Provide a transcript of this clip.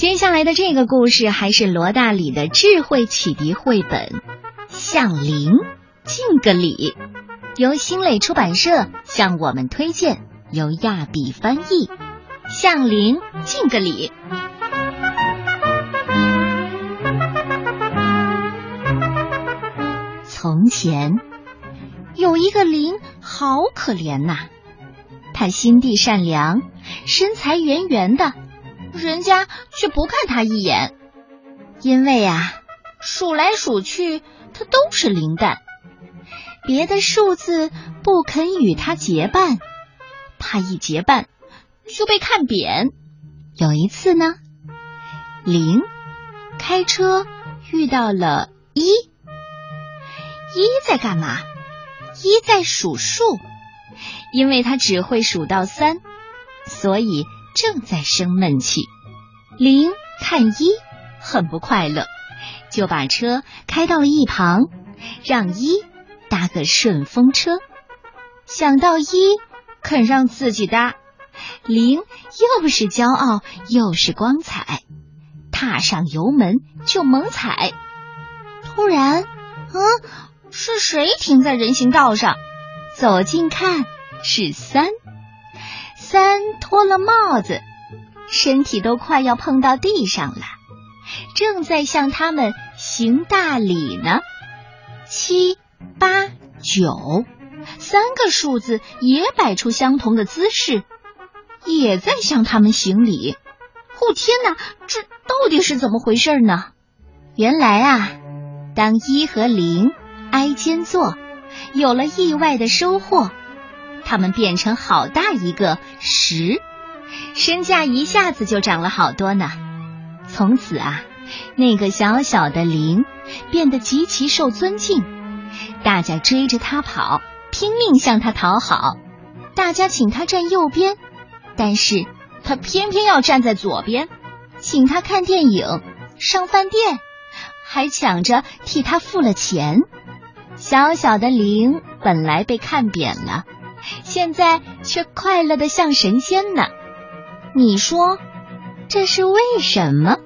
接下来的这个故事还是罗大里的智慧启迪绘本《向灵敬个礼》，由新蕾出版社向我们推荐，由亚比翻译，《向灵敬个礼》。从前有一个灵，好可怜呐！他心地善良，身材圆圆的。人家却不看他一眼，因为啊，数来数去，他都是零蛋，别的数字不肯与他结伴，怕一结伴就被看扁。有一次呢，零开车遇到了一，一在干嘛？一在数数，因为他只会数到三，所以。正在生闷气，零看一很不快乐，就把车开到了一旁，让一搭个顺风车。想到一肯让自己搭，零又是骄傲又是光彩，踏上油门就猛踩。突然，嗯，是谁停在人行道上？走近看，是三。三脱了帽子，身体都快要碰到地上了，正在向他们行大礼呢。七八九，三个数字也摆出相同的姿势，也在向他们行礼。哦天哪，这到底是怎么回事呢？原来啊，当一和零挨肩坐，有了意外的收获。他们变成好大一个十，身价一下子就涨了好多呢。从此啊，那个小小的零变得极其受尊敬，大家追着他跑，拼命向他讨好。大家请他站右边，但是他偏偏要站在左边。请他看电影、上饭店，还抢着替他付了钱。小小的零本来被看扁了。现在却快乐的像神仙呢，你说这是为什么？